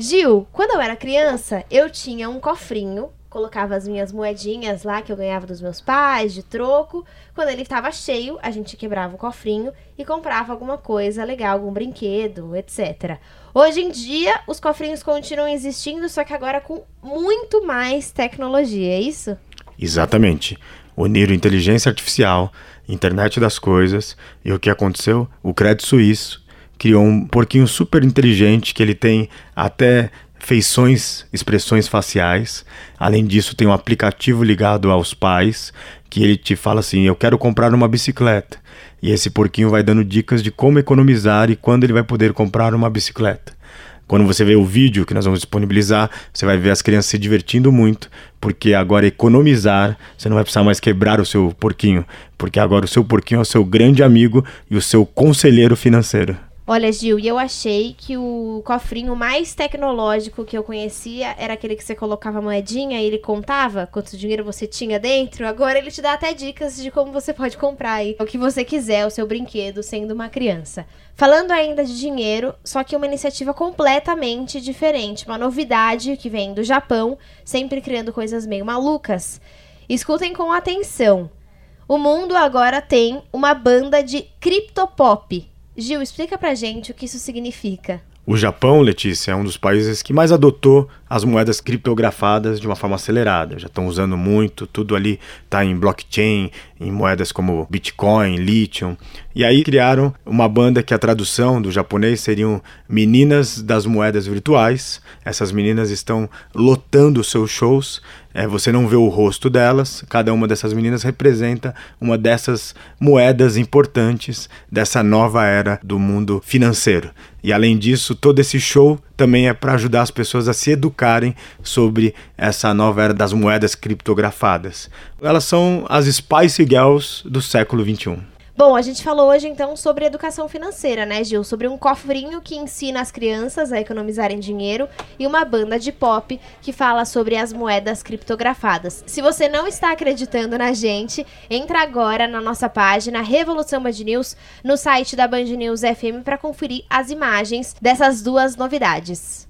Gil, quando eu era criança, eu tinha um cofrinho, colocava as minhas moedinhas lá que eu ganhava dos meus pais, de troco. Quando ele estava cheio, a gente quebrava o cofrinho e comprava alguma coisa legal, algum brinquedo, etc. Hoje em dia, os cofrinhos continuam existindo, só que agora com muito mais tecnologia, é isso? Exatamente. Uniram inteligência artificial, internet das coisas, e o que aconteceu? O crédito suíço criou um porquinho super inteligente que ele tem até feições, expressões faciais. Além disso, tem um aplicativo ligado aos pais que ele te fala assim: "Eu quero comprar uma bicicleta". E esse porquinho vai dando dicas de como economizar e quando ele vai poder comprar uma bicicleta. Quando você vê o vídeo que nós vamos disponibilizar, você vai ver as crianças se divertindo muito, porque agora economizar, você não vai precisar mais quebrar o seu porquinho, porque agora o seu porquinho é o seu grande amigo e o seu conselheiro financeiro. Olha, Gil, e eu achei que o cofrinho mais tecnológico que eu conhecia era aquele que você colocava a moedinha e ele contava quanto dinheiro você tinha dentro. Agora ele te dá até dicas de como você pode comprar aí o que você quiser, o seu brinquedo, sendo uma criança. Falando ainda de dinheiro, só que uma iniciativa completamente diferente, uma novidade que vem do Japão, sempre criando coisas meio malucas. Escutem com atenção. O mundo agora tem uma banda de criptopop. Gil, explica pra gente o que isso significa. O Japão, Letícia, é um dos países que mais adotou as moedas criptografadas de uma forma acelerada. Já estão usando muito, tudo ali está em blockchain, em moedas como Bitcoin, Lithium. E aí criaram uma banda que a tradução do japonês seriam Meninas das Moedas Virtuais. Essas meninas estão lotando seus shows. É, você não vê o rosto delas, cada uma dessas meninas representa uma dessas moedas importantes dessa nova era do mundo financeiro. E além disso, todo esse show também é para ajudar as pessoas a se educarem sobre essa nova era das moedas criptografadas. Elas são as Spice Girls do século 21. Bom, a gente falou hoje então sobre educação financeira, né, Gil? Sobre um cofrinho que ensina as crianças a economizarem dinheiro e uma banda de pop que fala sobre as moedas criptografadas. Se você não está acreditando na gente, entra agora na nossa página Revolução Band News no site da Band News FM para conferir as imagens dessas duas novidades.